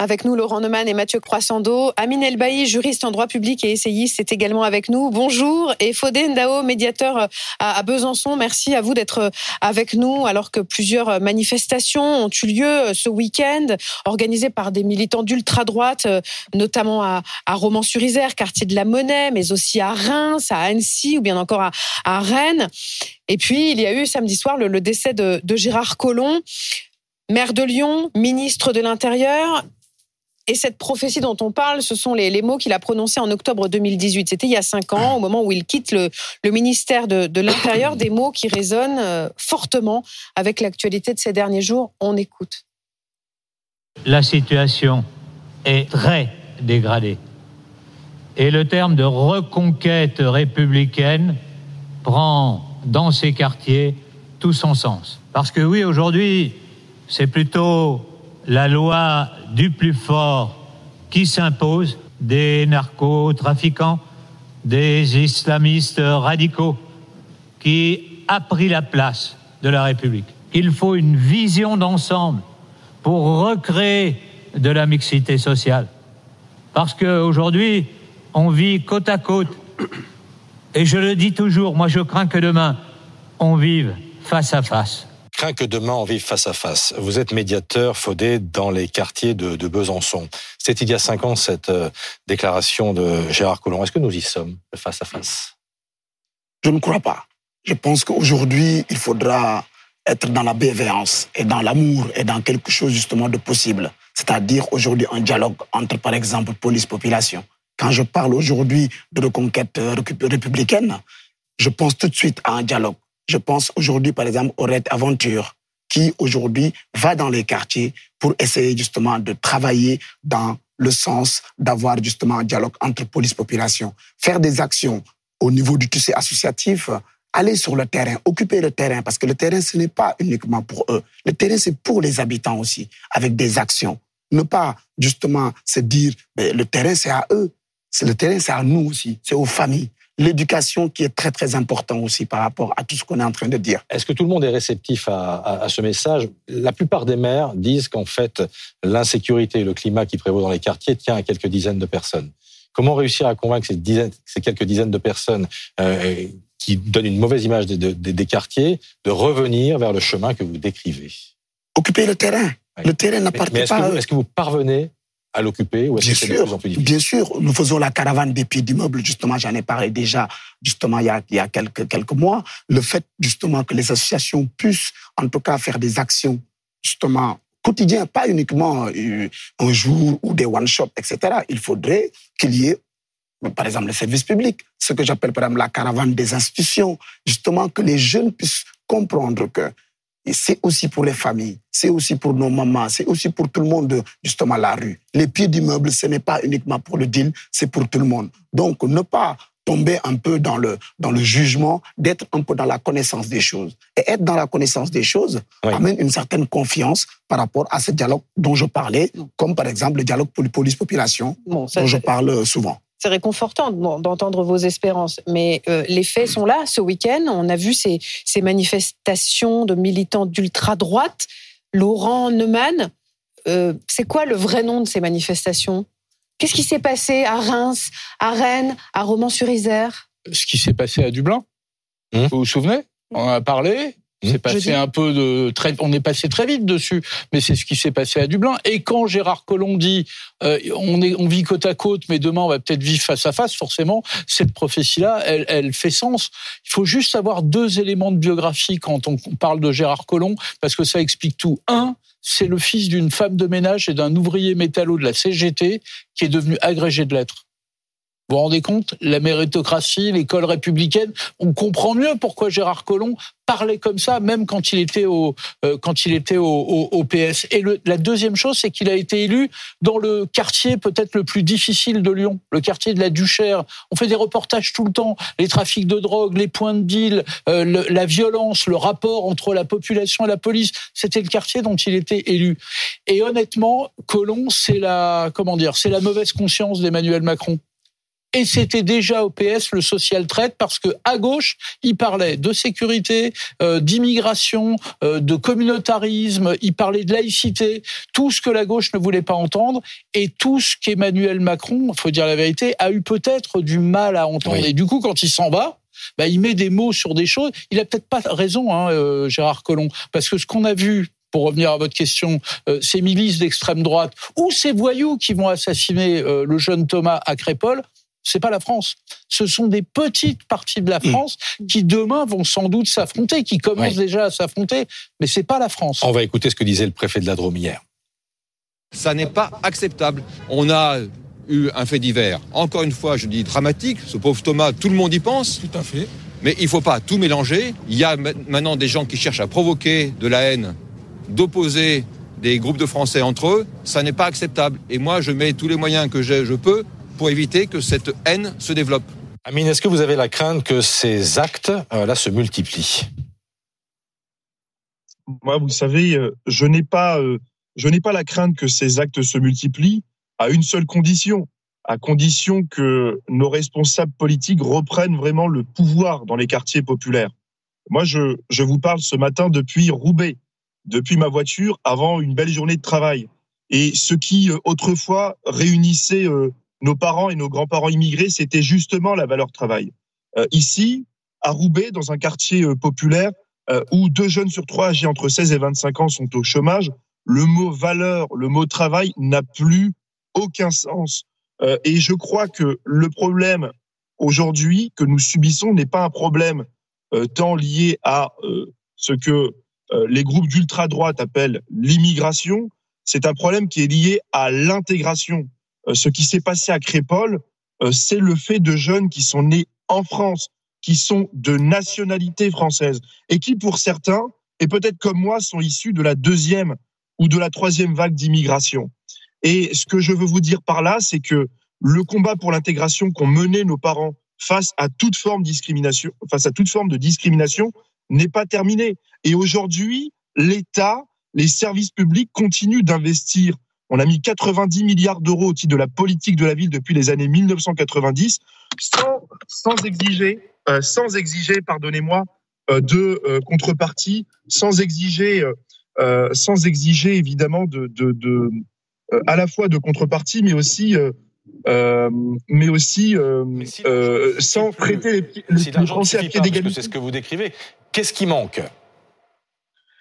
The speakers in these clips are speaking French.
Avec nous, Laurent Neumann et Mathieu Croissando. Amine Elbaï, juriste en droit public et essayiste, est également avec nous. Bonjour. Et Fodé Ndao, médiateur à Besançon. Merci à vous d'être avec nous alors que plusieurs manifestations ont eu lieu ce week-end, organisées par des militants d'ultra-droite, notamment à, Romans-sur-Isère, quartier de la Monnaie, mais aussi à Reims, à Annecy ou bien encore à, Rennes. Et puis, il y a eu samedi soir le, décès de Gérard Collomb maire de Lyon, ministre de l'Intérieur. Et cette prophétie dont on parle, ce sont les, mots qu'il a prononcés en octobre 2018. C'était il y a cinq ans, au moment où il quitte le, ministère de, l'Intérieur, des mots qui résonnent euh, fortement avec l'actualité de ces derniers jours. On écoute. La situation est très dégradée. Et le terme de reconquête républicaine prend dans ces quartiers tout son sens. Parce que oui, aujourd'hui, c'est plutôt la loi du plus fort qui s'impose, des narcotrafiquants, des islamistes radicaux, qui a pris la place de la République. Il faut une vision d'ensemble pour recréer de la mixité sociale. Parce qu'aujourd'hui, on vit côte à côte. Et je le dis toujours, moi je crains que demain, on vive face à face craint que demain on vive face à face. Vous êtes médiateur, Faudé, dans les quartiers de, Besançon. C'était il y a cinq ans cette euh, déclaration de Gérard Collomb. Est-ce que nous y sommes, face à face? Je ne crois pas. Je pense qu'aujourd'hui, il faudra être dans la bienveillance et dans l'amour et dans quelque chose justement de possible. C'est-à-dire aujourd'hui un dialogue entre, par exemple, police-population. Quand je parle aujourd'hui de reconquête euh, républicaine, je pense tout de suite à un dialogue je pense aujourd'hui, par exemple, au Red Aventure, qui aujourd'hui va dans les quartiers pour essayer justement de travailler dans le sens d'avoir justement un dialogue entre police-population, faire des actions au niveau du tissu associatif, aller sur le terrain, occuper le terrain, parce que le terrain, ce n'est pas uniquement pour eux. Le terrain, c'est pour les habitants aussi, avec des actions. Ne pas justement se dire, mais le terrain, c'est à eux. Le terrain, c'est à nous aussi, c'est aux familles l'éducation qui est très très important aussi par rapport à tout ce qu'on est en train de dire. Est-ce que tout le monde est réceptif à, ce message? La plupart des maires disent qu'en fait l'insécurité et le climat qui prévaut dans les quartiers tient à quelques dizaines de personnes. Comment réussir à convaincre ces, dizaines, ces quelques dizaines de personnes euh, qui donnent une mauvaise image des, des, quartiers de revenir vers le chemin que vous décrivez? Occuper le terrain. Le terrain n'appartient pas. Est-ce que vous parvenez à l'occuper ou est-ce que c'est de plus en plus difficile Bien sûr, nous faisons la caravane des pieds d'immeubles, justement, j'en ai parlé déjà, justement, il y a, il y a quelques, quelques mois. Le fait, justement, que les associations puissent, en tout cas, faire des actions, justement, quotidiennes, pas uniquement euh, un jour ou des one-shots, etc. Il faudrait qu'il y ait par exemple, le service public, ce que j'appelle par exemple la caravane des institutions, justement que les jeunes puissent comprendre que et c'est aussi pour les familles, c'est aussi pour nos mamans, c'est aussi pour tout le monde, justement, la rue. Les pieds d'immeuble, ce n'est pas uniquement pour le deal, c'est pour tout le monde. Donc, ne pas tomber un peu dans le, dans le jugement, d'être un peu dans la connaissance des choses. Et être dans la connaissance des choses amène une certaine confiance par rapport à ce dialogue dont je parlais, comme par exemple le dialogue police-population, dont je parle souvent c'est réconfortant d'entendre vos espérances. Mais euh, les faits sont là. Ce week-end, on a vu ces, manifestations de militants d'ultra-droite. Laurent Neumann, euh, c'est quoi le vrai nom de ces manifestations? Qu'est-ce qui s'est passé à Reims, à Rennes, à Romans-sur-Isère? Ce qui s'est passé à Dublin. Mmh. Vous vous souvenez? On en a parlé. C'est mmh. passé un peu de très, on est passé très vite dessus, mais c'est ce qui s'est passé à Dublin. Et quand Gérard Collomb dit, euh, on est, on vit côte à côte, mais demain on va peut-être vivre face à face. Forcément, cette prophétie-là, elle, elle fait sens. Il faut juste avoir deux éléments de biographie quand on parle de Gérard Collomb, parce que ça explique tout. Un, c'est le fils d'une femme de ménage et d'un ouvrier métallo de la CGT qui est devenu agrégé de lettres. Vous vous rendez compte La méritocratie, l'école républicaine, on comprend mieux pourquoi Gérard Collomb parlait comme ça, même quand il était au euh, quand il était au, au, PS. Et le, la deuxième chose, c'est qu'il a été élu dans le quartier peut-être le plus difficile de Lyon, le quartier de la Duchère. On fait des reportages tout le temps, les trafics de drogue, les points de deal, euh, la violence, le rapport entre la population et la police. C'était le quartier dont il était élu. Et honnêtement, Collomb, c'est la comment dire, c'est la mauvaise conscience d'Emmanuel Macron. Et c'était déjà au PS le social traite parce que à gauche, il parlait de sécurité, euh, d'immigration, euh, de communautarisme, il parlait de laïcité, tout ce que la gauche ne voulait pas entendre et tout ce qu'Emmanuel Macron, faut dire la vérité, a eu peut-être du mal à entendre. Et du coup, quand il s'en va, bah, il met des mots sur des choses. Il a peut-être pas raison, hein, euh, Gérard Collomb, parce que ce qu'on a vu pour revenir à votre question, euh, ces milices d'extrême droite ou ces voyous qui vont assassiner euh, le jeune Thomas à Crépole, c'est pas la France. Ce sont des petites parties de la mmh. France qui demain vont sans doute s'affronter, qui commencent déjà à s'affronter, mais c'est pas la France. On va écouter ce que disait le préfet de la Drôme hier. Ça n'est pas acceptable. On a eu un fait divers. Encore une fois, je dis dramatique. Ce pauvre Thomas, tout le monde y pense. Tout à fait. Mais il ne faut pas tout mélanger. Il y a maintenant des gens qui cherchent à provoquer de la haine, d'opposer des groupes de Français entre eux. Ça n'est pas acceptable. Et moi, je mets tous les moyens que je peux pour éviter que cette haine se développe. Amine, est-ce que vous avez la crainte que ces actes euh, là se multiplient? Moi, vous savez, euh, je n'ai pas, euh, je n'ai pas la crainte que ces actes se multiplient à une seule condition, à condition que nos responsables politiques reprennent vraiment le pouvoir dans les quartiers populaires. Moi, je, je vous parle ce matin depuis Roubaix, depuis ma voiture, avant une belle journée de travail. Et ce qui autrefois réunissait euh, nos parents et nos grands-parents immigrés, c'était justement la valeur travail. Euh, ici, à Roubaix, dans un quartier populaire où deux jeunes sur trois âgés entre 16 et 25 ans sont au chômage, le mot valeur, le mot travail n'a plus aucun sens. Euh, et je crois que le problème aujourd'hui que nous subissons n'est pas un problème euh, tant lié à euh, ce que les groupes d'ultra-droite appellent l'immigration, c'est un problème qui est lié à l'intégration. Ce qui s'est passé à Crépole, c'est le fait de jeunes qui sont nés en France, qui sont de nationalité française et qui, pour certains, et peut-être comme moi, sont issus de la deuxième ou de la troisième vague d'immigration. Et ce que je veux vous dire par là, c'est que le combat pour l'intégration qu'ont mené nos parents face à toute forme discrimination, face à toute forme de discrimination, n'est pas terminé. Et aujourd'hui, l'État, les services publics continuent d'investir. On a mis 90 milliards d'euros au titre de la politique de la ville depuis les années 1990, sans, sans exiger, euh, sans exiger, pardonnez-moi, euh, de euh, contrepartie, sans exiger, euh, sans exiger évidemment de, de, de euh, à la fois de contrepartie, mais aussi euh, euh, mais aussi sans traiter les, les, Français à pied d'égalité. C'est ce que vous décrivez. Qu'est-ce qui manque?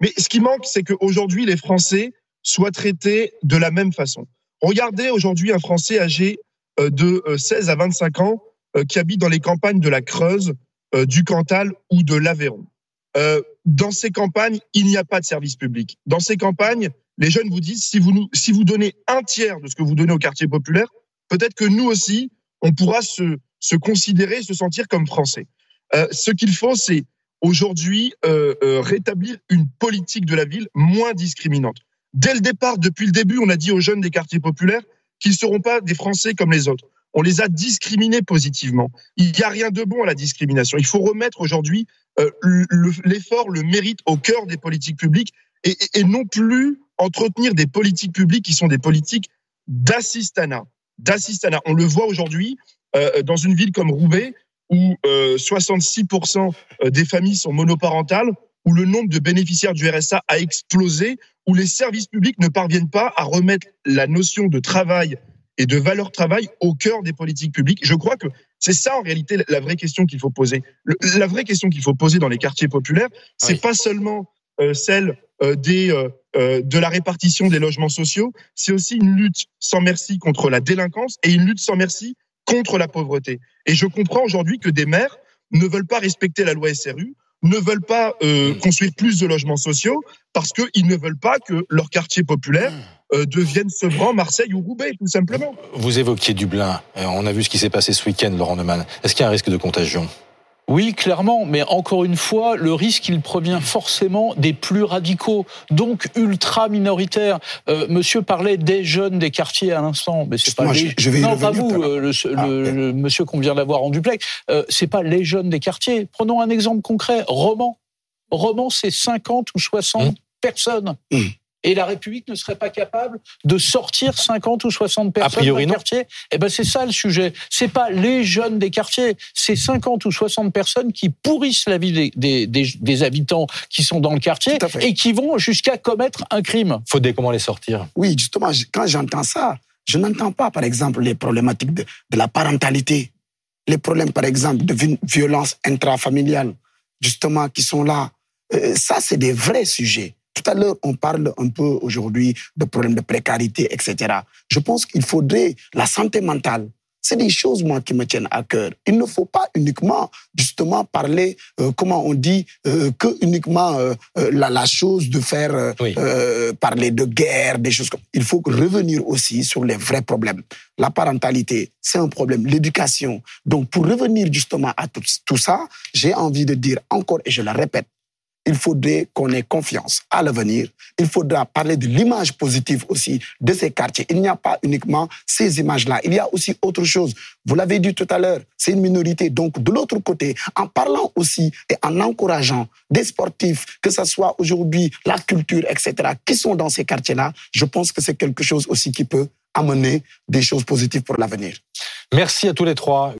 Mais ce qui manque, c'est qu'aujourd'hui, les Français soient traités de la même façon. Regardez aujourd'hui un Français âgé de 16 à 25 ans qui habite dans les campagnes de la Creuse, du Cantal ou de l'Aveyron. dans ces campagnes, il n'y a pas de service public. Dans ces campagnes, les jeunes vous disent si vous nous, si vous donnez un tiers de ce que vous donnez au quartier populaire, peut-être que nous aussi, on pourra se, se considérer, se sentir comme français. Euh, ce qu'il faut, c'est aujourd'hui euh, euh, rétablir une politique de la ville moins discriminante. Dès le départ, depuis le début, on a dit aux jeunes des quartiers populaires qu'ils ne seront pas des Français comme les autres. On les a discriminés positivement. Il n'y a rien de bon à la discrimination. Il faut remettre aujourd'hui euh, l'effort, le mérite au cœur des politiques publiques et, non plus entretenir des politiques publiques qui sont des politiques d'assistanat. D'assistanat. On le voit aujourd'hui euh, dans une ville comme Roubaix, où euh, 66% euh, des familles sont monoparentales, où le nombre de bénéficiaires du RSA a explosé, où les services publics ne parviennent pas à remettre la notion de travail et de valeur travail au cœur des politiques publiques. Je crois que c'est ça en réalité la vraie question qu'il faut poser. la vraie question qu'il faut poser dans les quartiers populaires, c'est pas seulement euh, celle euh, des, euh, de la répartition des logements sociaux, c'est aussi une lutte sans merci contre la délinquance et une lutte sans merci contre la pauvreté. Et je comprends aujourd'hui que des maires ne veulent pas respecter la loi SRU, ne veulent pas euh, construire plus de logements sociaux parce qu'ils ne veulent pas que leur quartier populaire euh, devienne Sevran, Marseille ou Roubaix, tout simplement. Vous évoquiez Dublin. On a vu ce qui s'est passé ce week-end, Laurent Neumann. Est-ce qu'il y a un risque de contagion? Oui, clairement, mais encore une fois, le risque, il provient forcément des plus radicaux, donc ultra minoritaires. Euh, monsieur parlait des jeunes des quartiers à l'instant, mais c'est pas les... je, non, pas vous, euh, le, ah, le, monsieur qu'on vient d'avoir en duplex. Euh, c'est pas les jeunes des quartiers. Prenons un exemple concret. Roman. Roman, c'est 50 ou 60 mmh. personnes. Mmh. Et la République ne serait pas capable de sortir 50 ou 60 personnes d'un quartier Eh ben c'est ça le sujet. C'est pas les jeunes des quartiers, c'est 50 ou 60 personnes qui pourrissent la vie des, des, des, habitants qui sont dans le quartier et qui vont jusqu'à commettre un crime. Faudrait comment les sortir? Oui, justement, quand j'entends ça, je n'entends pas, par exemple, les problématiques de, de la parentalité, les problèmes, par exemple, de violence intrafamiliale, justement, qui sont là. Euh, ça, c'est des vrais sujets. Tout à l'heure, on parle un peu aujourd'hui de problèmes de précarité, etc. Je pense qu'il faudrait la santé mentale. C'est des choses, moi, qui me tiennent à cœur. Il ne faut pas uniquement, justement, parler, euh, comment on dit, euh, que uniquement euh, la, la, chose de faire parler de guerre, des choses comme. Il faut revenir aussi sur les vrais problèmes. La parentalité, c'est un problème. L'éducation. Donc, pour revenir justement à tout ça, j'ai envie de dire encore, et je le répète, il faudrait qu'on ait confiance à l'avenir. Il faudra parler de l'image positive aussi de ces quartiers. Il n'y a pas uniquement ces images-là. Il y a aussi autre chose. Vous l'avez dit tout à l'heure, c'est une minorité. Donc, de l'autre côté, en parlant aussi et en encourageant des sportifs, que ce soit aujourd'hui la culture, etc., qui sont dans ces quartiers-là, je pense que c'est quelque chose aussi qui peut amener des choses positives pour l'avenir. Merci à tous les trois.